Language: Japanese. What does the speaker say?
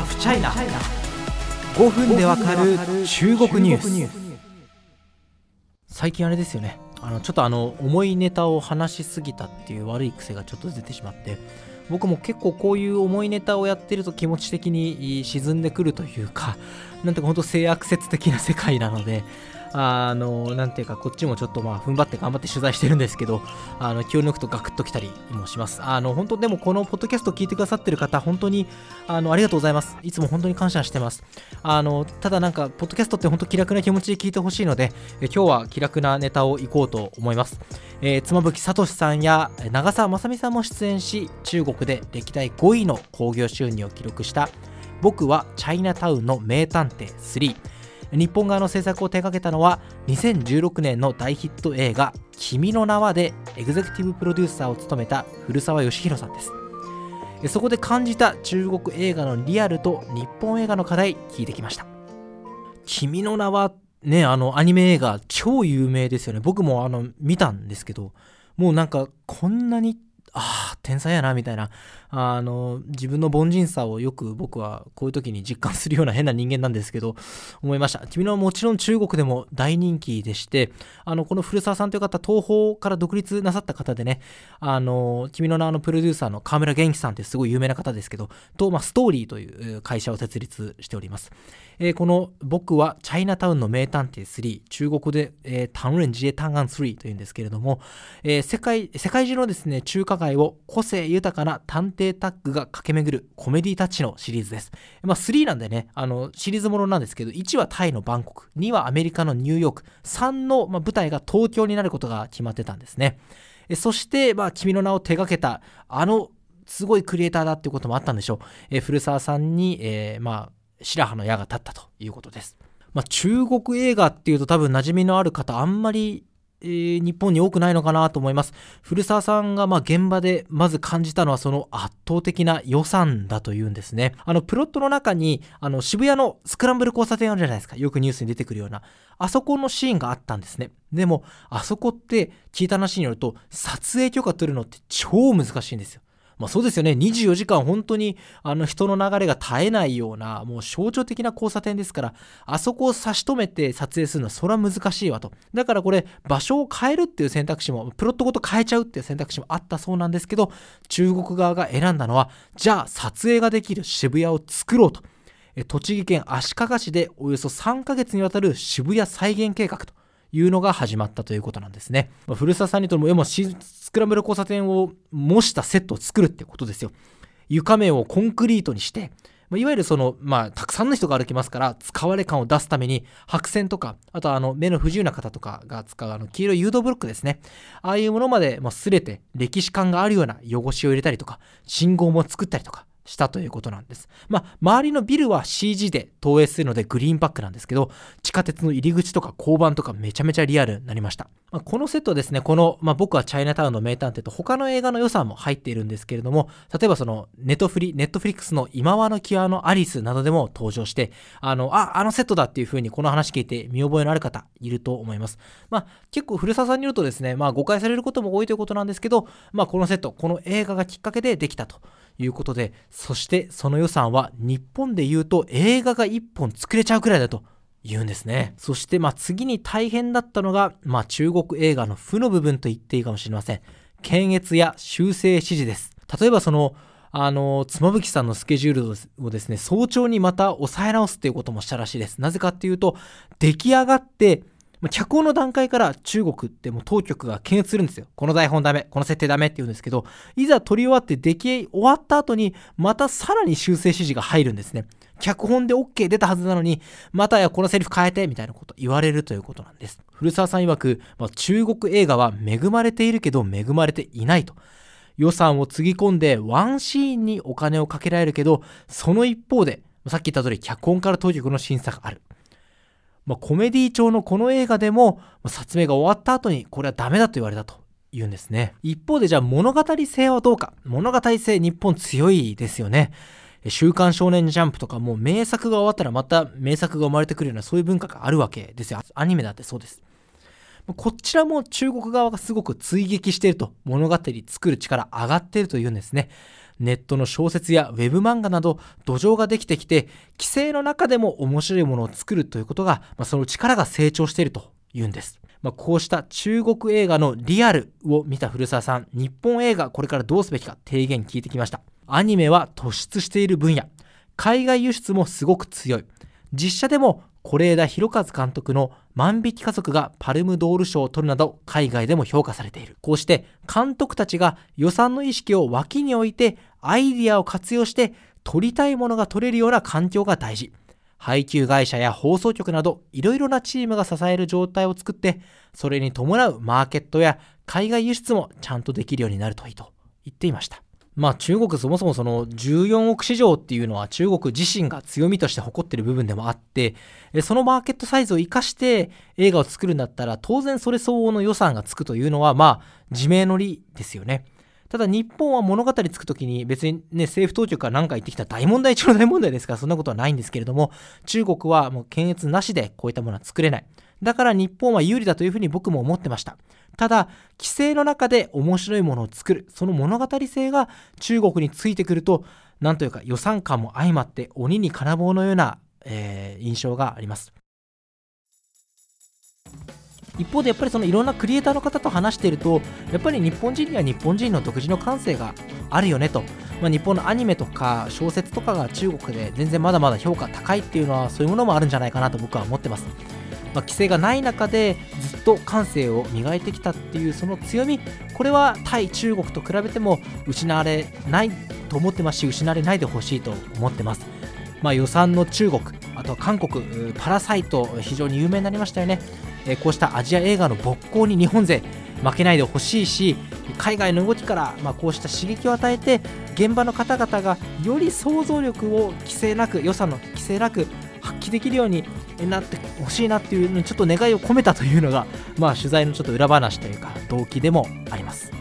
ハフチャイナ5分でわかる中国ニュース。最近あれですよね。あのちょっとあの重いネタを話しすぎたっていう悪い癖がちょっと出てしまって僕も結構こういう重いネタをやってると気持ち的に沈んでくるというかなんていうか本当性悪説的な世界なのであの、なんていうか、こっちもちょっとまあ、踏ん張って頑張って取材してるんですけど、あの、気を抜くとガクッときたりもします。あの、本当でもこのポッドキャスト聞いてくださってる方、本当に、あの、ありがとうございます。いつも本当に感謝してます。あの、ただなんか、ポッドキャストって本当気楽な気持ちで聞いてほしいので、え今日は気楽なネタをいこうと思います。えー、妻夫木聡さんや長澤まさみさんも出演し、中国で歴代5位の興行収入を記録した、僕はチャイナタウンの名探偵3。日本側の制作を手掛けたのは2016年の大ヒット映画「君の名は」でエグゼクティブプロデューサーを務めた古澤義弘さんです。そこで感じた中国映画のリアルと日本映画の課題聞いてきました。君の名はねあのアニメ映画超有名ですよね。僕もあの見たんですけどもうなんかこんなにああ、天才やな、みたいな、あの、自分の凡人さをよく僕はこういう時に実感するような変な人間なんですけど、思いました。君のはもちろん中国でも大人気でして、あの、この古澤さんという方、東宝から独立なさった方でね、あの、君の名のプロデューサーの河村元気さんってすごい有名な方ですけど、と、まあ、ストーリーという会社を設立しております。えー、この僕はチャイナタウンの名探偵3、中国で、えー、タンレンジエタンガン3というんですけれども、えー、世界、世界中のですね、中華街を個性豊かな探偵タッグが駆け巡るコメディタッチのシリーズです。まあ、3なんでね、あの、シリーズものなんですけど、1はタイのバンコク、2はアメリカのニューヨーク、3の、ま、舞台が東京になることが決まってたんですね。えそして、まあ、君の名を手掛けた、あの、すごいクリエイターだっていうこともあったんでしょう。え古澤さんに、えー、まあ、白羽の矢が立ったということです。まあ、中国映画っていうと多分馴染みのある方あんまり、えー、日本に多くないのかなと思います。古澤さんがま現場でまず感じたのはその圧倒的な予算だというんですね。あのプロットの中にあの渋谷のスクランブル交差点あるじゃないですか。よくニュースに出てくるような。あそこのシーンがあったんですね。でもあそこって聞いた話によると撮影許可取るのって超難しいんですよ。まあ、そうですよね。24時間本当にあの人の流れが絶えないような、もう象徴的な交差点ですから、あそこを差し止めて撮影するのはそれは難しいわと。だからこれ、場所を変えるっていう選択肢も、プロットごと変えちゃうっていう選択肢もあったそうなんですけど、中国側が選んだのは、じゃあ撮影ができる渋谷を作ろうと。栃木県足利市でおよそ3ヶ月にわたる渋谷再現計画というのが始まったということなんですね。まあ、古澤さんにとっても、スクランブル交差点を模したセットを作るってことですよ。床面をコンクリートにして、まあ、いわゆるその、まあ、たくさんの人が歩きますから、使われ感を出すために、白線とか、あとはあの、目の不自由な方とかが使うあの、黄色い誘導ブロックですね。ああいうものまで、まあ、すれて、歴史感があるような汚しを入れたりとか、信号も作ったりとか、したということなんです。まあ、周りのビルは CG で投影するのでグリーンバックなんですけど、地下鉄の入り口とか交番とかめちゃめちゃリアルになりました。まあ、このセットですね、この、まあ、僕はチャイナタウンの名探偵と他の映画の予算も入っているんですけれども、例えばそのネットフリ、ネットフリックスの今和の際のアリスなどでも登場して、あの、あ、あのセットだっていう風にこの話聞いて見覚えのある方いると思います。まあ、結構古澤さんによるとですね、まあ、誤解されることも多いということなんですけど、まあ、このセット、この映画がきっかけでできたと。いうことで、そしてその予算は日本で言うと映画が1本作れちゃうくらいだと言うんですね。そしてまあ次に大変だったのが、まあ、中国映画の負の部分と言っていいかもしれません。検閲や修正指示です。例えばその、あの、妻夫木さんのスケジュールをですね、早朝にまた抑え直すっていうこともしたらしいです。なぜかっていうと、出来上がってまあ、脚本の段階から中国ってもう当局が検閲するんですよ。この台本ダメ、この設定ダメって言うんですけど、いざ撮り終わって出来終わった後に、またさらに修正指示が入るんですね。脚本で OK 出たはずなのに、またやこのセリフ変えてみたいなこと言われるということなんです。古澤さん曰く、まあ、中国映画は恵まれているけど恵まれていないと。予算をつぎ込んでワンシーンにお金をかけられるけど、その一方で、さっき言った通り脚本から当局の審査がある。まあ、コメディ調のこの映画でも、撮影が終わった後にこれはダメだと言われたと言うんですね。一方でじゃあ物語性はどうか。物語性日本強いですよね。週刊少年ジャンプとかもう名作が終わったらまた名作が生まれてくるようなそういう文化があるわけですよ。アニメだってそうです。こちらも中国側がすごく追撃していると物語作る力上がっているというんですね。ネットの小説やウェブ漫画など土壌ができてきて規制の中でも面白いものを作るということが、まあ、その力が成長しているというんです。まあ、こうした中国映画のリアルを見た古澤さん、日本映画これからどうすべきか提言聞いてきました。アニメは突出している分野。海外輸出もすごく強い。実写でも是枝裕和監督の万引き家族がパルムドール賞を取るなど海外でも評価されている。こうして監督たちが予算の意識を脇に置いてアイディアを活用して撮りたいものが撮れるような環境が大事。配給会社や放送局などいろいろなチームが支える状態を作ってそれに伴うマーケットや海外輸出もちゃんとできるようになるといいと言っていました。まあ中国そもそもその14億市場っていうのは中国自身が強みとして誇ってる部分でもあってそのマーケットサイズを生かして映画を作るんだったら当然それ相応の予算がつくというのはまあ自明の理ですよね。ただ日本は物語つくときに別にね政府当局が何か言ってきた大問題中の大問題ですからそんなことはないんですけれども中国はもう検閲なしでこういったものは作れない。だから日本は有利だというふうに僕も思ってました。ただ、規制の中で面白いものを作る、その物語性が中国についてくると、なんというか予算感も相まって鬼に金棒のような、えー、印象があります。一方でやっぱりそのいろんなクリエイターの方と話しているとやっぱり日本人には日本人の独自の感性があるよねと、まあ、日本のアニメとか小説とかが中国で全然まだまだ評価高いっていうのはそういうものもあるんじゃないかなと僕は思ってますまあ、規制がない中でずっと感性を磨いてきたっていうその強み。これは対中国と比べても失われないと思ってますし失われないでほしいと思ってます、まあ、予算の中国あとは韓国パラサイト非常に有名になりましたよね、こうしたアジア映画の勃興に日本勢負けないでほしいし海外の動きから、まあ、こうした刺激を与えて現場の方々がより想像力を規制なく予算の規制なく発揮できるようになってほしいなっていうのにちょっと願いを込めたというのが、まあ、取材のちょっと裏話というか動機でもあります。